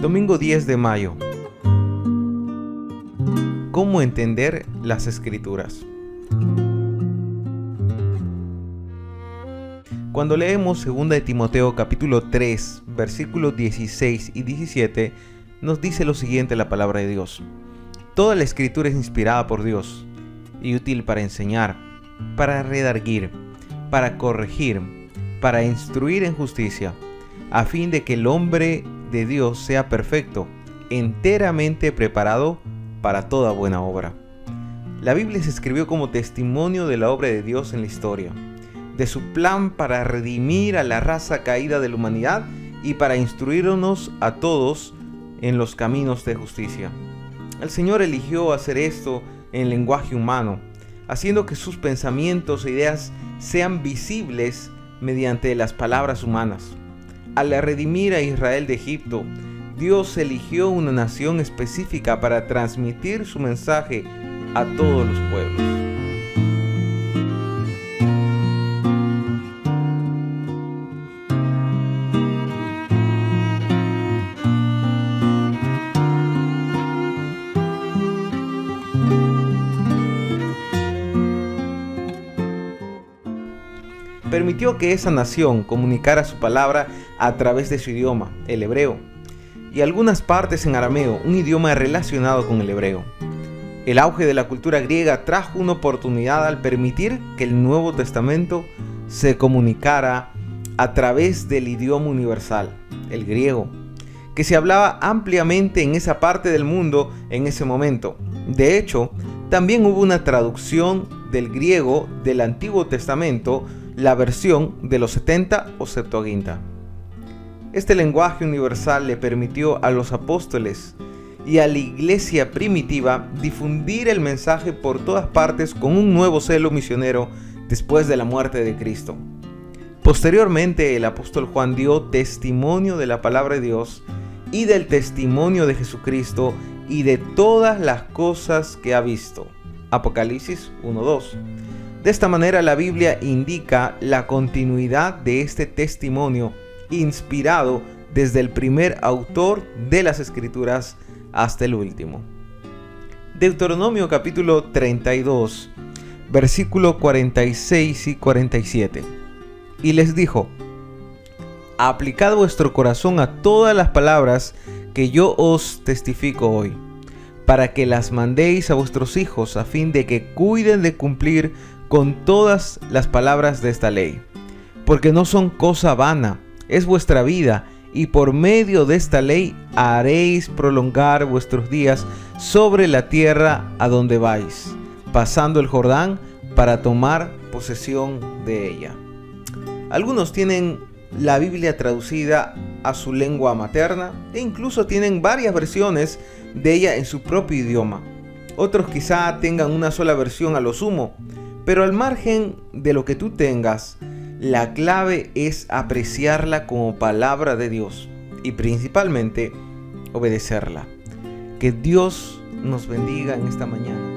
Domingo 10 de mayo. ¿Cómo entender las escrituras? Cuando leemos 2 de Timoteo capítulo 3, versículos 16 y 17, nos dice lo siguiente la palabra de Dios. Toda la escritura es inspirada por Dios y útil para enseñar, para redarguir, para corregir, para instruir en justicia, a fin de que el hombre de Dios sea perfecto, enteramente preparado para toda buena obra. La Biblia se escribió como testimonio de la obra de Dios en la historia, de su plan para redimir a la raza caída de la humanidad y para instruirnos a todos en los caminos de justicia. El Señor eligió hacer esto en lenguaje humano, haciendo que sus pensamientos e ideas sean visibles mediante las palabras humanas. Al redimir a Israel de Egipto, Dios eligió una nación específica para transmitir su mensaje a todos los pueblos. Permitió que esa nación comunicara su palabra a través de su idioma, el hebreo, y algunas partes en arameo, un idioma relacionado con el hebreo. El auge de la cultura griega trajo una oportunidad al permitir que el Nuevo Testamento se comunicara a través del idioma universal, el griego, que se hablaba ampliamente en esa parte del mundo en ese momento. De hecho, también hubo una traducción del griego del Antiguo Testamento la versión de los 70 o Septuaginta. Este lenguaje universal le permitió a los apóstoles y a la iglesia primitiva difundir el mensaje por todas partes con un nuevo celo misionero después de la muerte de Cristo. Posteriormente el apóstol Juan dio testimonio de la palabra de Dios y del testimonio de Jesucristo y de todas las cosas que ha visto. Apocalipsis 1.2. De esta manera la Biblia indica la continuidad de este testimonio inspirado desde el primer autor de las escrituras hasta el último. Deuteronomio capítulo 32, versículo 46 y 47. Y les dijo, aplicad vuestro corazón a todas las palabras que yo os testifico hoy, para que las mandéis a vuestros hijos a fin de que cuiden de cumplir con todas las palabras de esta ley, porque no son cosa vana, es vuestra vida, y por medio de esta ley haréis prolongar vuestros días sobre la tierra a donde vais, pasando el Jordán para tomar posesión de ella. Algunos tienen la Biblia traducida a su lengua materna e incluso tienen varias versiones de ella en su propio idioma. Otros quizá tengan una sola versión a lo sumo, pero al margen de lo que tú tengas, la clave es apreciarla como palabra de Dios y principalmente obedecerla. Que Dios nos bendiga en esta mañana.